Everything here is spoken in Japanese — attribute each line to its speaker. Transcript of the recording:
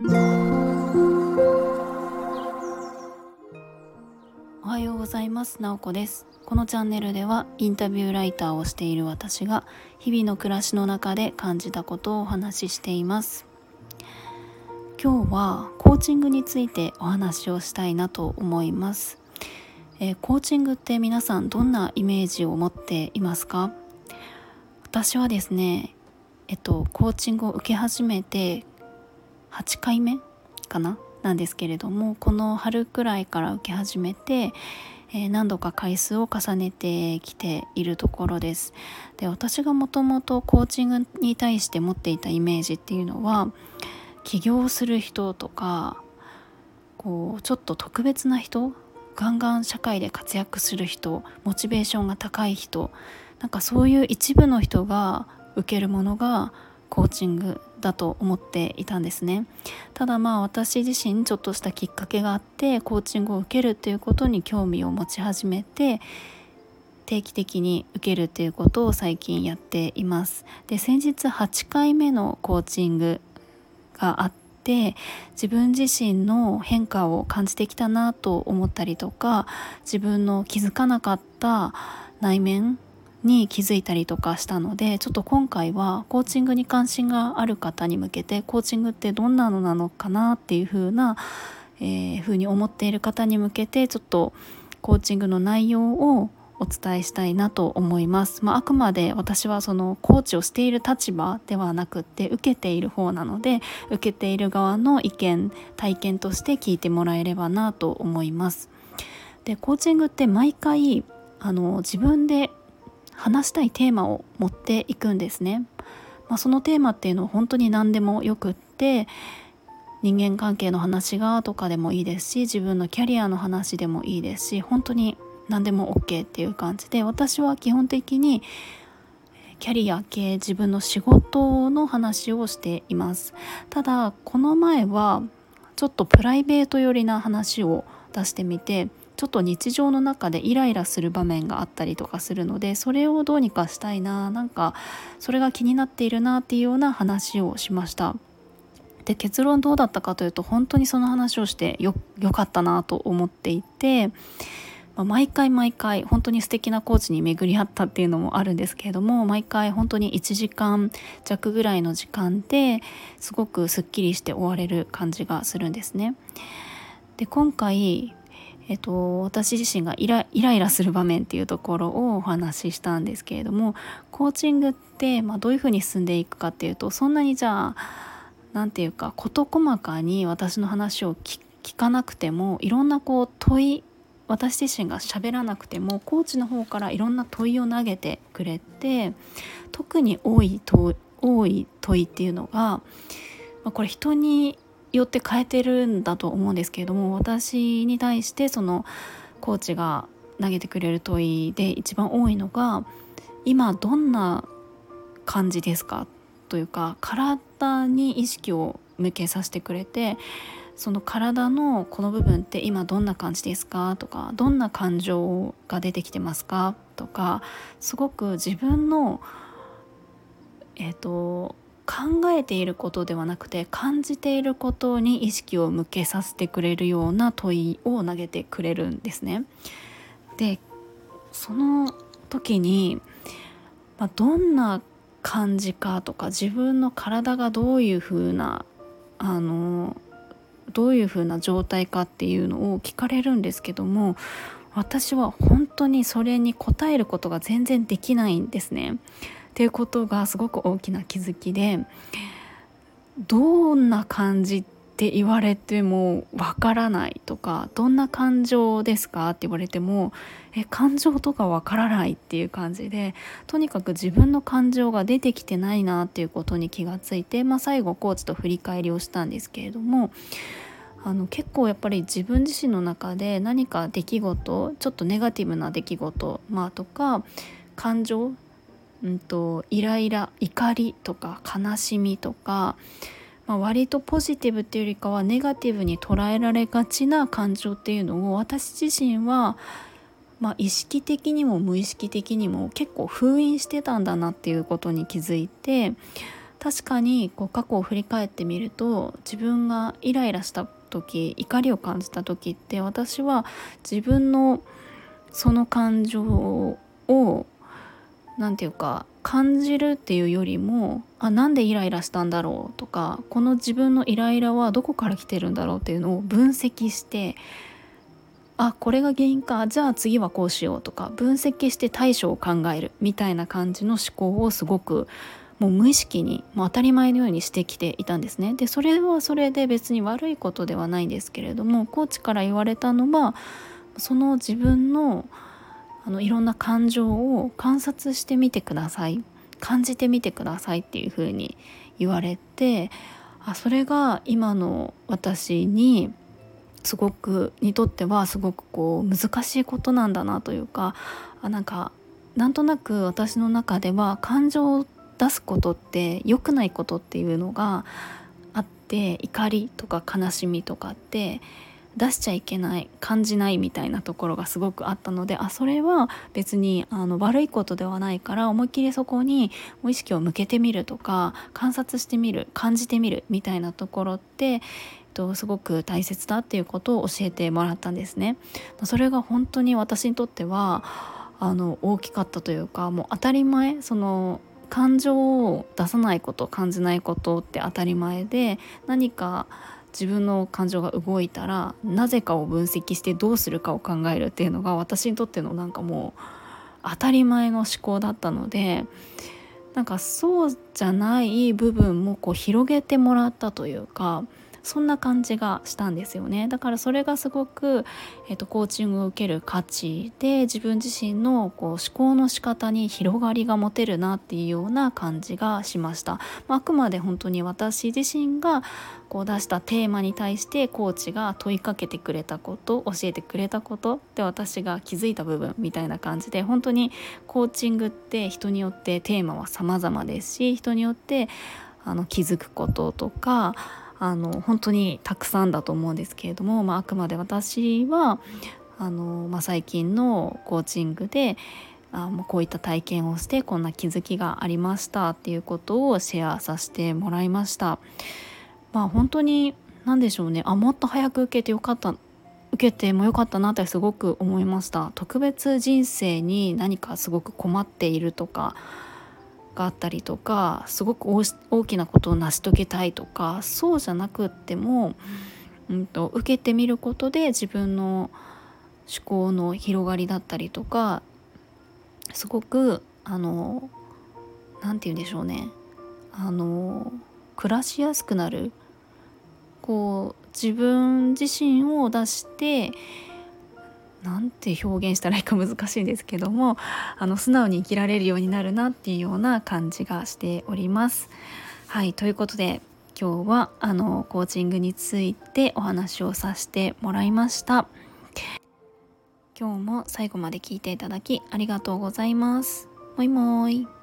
Speaker 1: おはようございます。なおこです。このチャンネルではインタビューライターをしている私が日々の暮らしの中で感じたことをお話ししています。今日はコーチングについてお話をしたいなと思います、えー、コーチングって皆さんどんなイメージを持っていますか？私はですねえっとコーチングを受け始めて8回目かな？なんですけれどもこの春くらいから受け始めて、えー、何度か回数を重ねてきているところです。で私がもともとコーチングに対して持っていたイメージっていうのは起業する人とかこうちょっと特別な人ガンガン社会で活躍する人モチベーションが高い人なんかそういう一部の人が受けるものがコーチングだと思っていたんですね。ただまあ私自身ちょっとしたきっかけがあってコーチングを受けるっていうことに興味を持ち始めて定期的に受けるっていうことを最近やっています。で先日8回目のコーチングがあって自分自身の変化を感じてきたなと思ったりとか自分の気づかなかった内面に気づいたりとかしたのでちょっと今回はコーチングに関心がある方に向けてコーチングってどんなのなのかなっていう風な、えー、風に思っている方に向けてちょっとコーチングの内容をお伝えしたいなと思います、まあ、あくまで私はそのコーチをしている立場ではなくって受けている方なので受けている側の意見体験として聞いてもらえればなと思います。でコーチングって毎回あの自分で話したいテーマを持っていくんですね。まあ、そのテーマっていうのは本当に何でもよくって人間関係の話がとかでもいいですし自分のキャリアの話でもいいですし本当に何でも OK っていう感じで私は基本的にキャリア系自分の仕事の話をしていますただこの前はちょっとプライベート寄りな話を出してみてちょっと日常の中でイライラする場面があったりとかするのでそれをどうにかしたいななんかそれが気になっているなっていうような話をしました。で結論どうだったかというと本当にその話をしてよよかったなと思っていて、ま、毎回毎回本当に素敵なコーチに巡り合ったっていうのもあるんですけれども毎回本当に1時間弱ぐらいの時間ですごくすっきりして終われる感じがするんですね。で今回えっと、私自身がイライラする場面っていうところをお話ししたんですけれどもコーチングって、まあ、どういうふうに進んでいくかっていうとそんなにじゃあ何て言うか事細かに私の話を聞かなくてもいろんなこう問い私自身が喋らなくてもコーチの方からいろんな問いを投げてくれて特に多い問多い問いっていうのが、まあ、これ人によって変えてるんだと思うんですけれども私に対してそのコーチが投げてくれる問いで一番多いのが「今どんな感じですか?」というか体に意識を向けさせてくれてその体のこの部分って今どんな感じですかとかどんな感情が出てきてますかとかすごく自分のえっ、ー、と考えていることではなくて感じていることに意識を向けさせてくれるような問いを投げてくれるんですね。でその時に、まあ、どんな感じかとか自分の体がどういう風なあのどういう風な状態かっていうのを聞かれるんですけども私は本当にそれに答えることが全然できないんですね。ていうことがすごく大きな気づきでどんな感じって言われてもわからないとかどんな感情ですか？って言われてもえ感情とかわからないっていう感じでとにかく自分の感情が出てきてないなっていうことに気がついて、まあ、最後コーチと振り返りをしたんですけれどもあの結構やっぱり自分自身の中で何か出来事ちょっとネガティブな出来事、まあ、とか感情うんと、イライラ怒りとか悲しみとか、まあ、割とポジティブっていうよりかはネガティブに捉えられがちな感情っていうのを私自身は、まあ、意識的にも無意識的にも結構封印してたんだなっていうことに気づいて確かにこう過去を振り返ってみると自分がイライラした時怒りを感じた時って私は自分のその感情を何て言うか感じるっていうよりもあなんでイライラしたんだろうとかこの自分のイライラはどこから来てるんだろうっていうのを分析してあこれが原因かじゃあ次はこうしようとか分析して対処を考えるみたいな感じの思考をすごくもう無意識にもう当たり前のようにしてきていたんですね。でそれはそれで別に悪いことではないんですけれどもコーチから言われたのはその自分のあのいろんな感情を観察してみてください。感じてみてくださいっていうふうに言われてあそれが今の私にすごくにとってはすごくこう難しいことなんだなというかあなんかなんとなく私の中では感情を出すことって良くないことっていうのがあって怒りとか悲しみとかって出しちゃいけない感じないみたいなところがすごくあったのであそれは別にあの悪いことではないから思いっきりそこに意識を向けてみるとか観察してみる感じてみるみたいなところってとすごく大切だっていうことを教えてもらったんですね。それが本当に私にとってはあの大きかったというかもう当たり前その感情を出さないこと感じないことって当たり前で何か自分の感情が動いたらなぜかを分析してどうするかを考えるっていうのが私にとってのなんかもう当たり前の思考だったのでなんかそうじゃない部分もこう広げてもらったというかそんな感じがしたんですよね。だからそれがすごく、えーと、コーチングを受ける価値で自分自身のこう思考の仕方に広がりが持てるなっていうような感じがしました、まあ、あくまで本当に私自身がこう出したテーマに対してコーチが問いかけてくれたこと教えてくれたことで私が気づいた部分みたいな感じで本当にコーチングって人によってテーマは様々ですし人によってあの気づくこととかあの本当にたくさんだと思うんですけれども、まあ、あくまで私はあの、まあ、最近のコーチングであこういった体験をしてこんな気づきがありましたっていうことをシェアさせてもらいました。まあ本当に何でしょうねあもっと早く受けてよかった受けてもよかったなってすごく思いました特別人生に何かすごく困っているとかがあったりとかすごく大きなことを成し遂げたいとかそうじゃなくっても、うんと、受けてみることで自分の思考の広がりだったりとかすごくあの何て言うんでしょうね。あの暮らしやすくなる。こう自分自身を出してなんて表現したらいいか難しいんですけどもあの素直に生きられるようになるなっていうような感じがしております。はいということで今日はあのコーチングについてお話をさせてもらいました。今日も最後まで聞いていただきありがとうございます。もいもーい。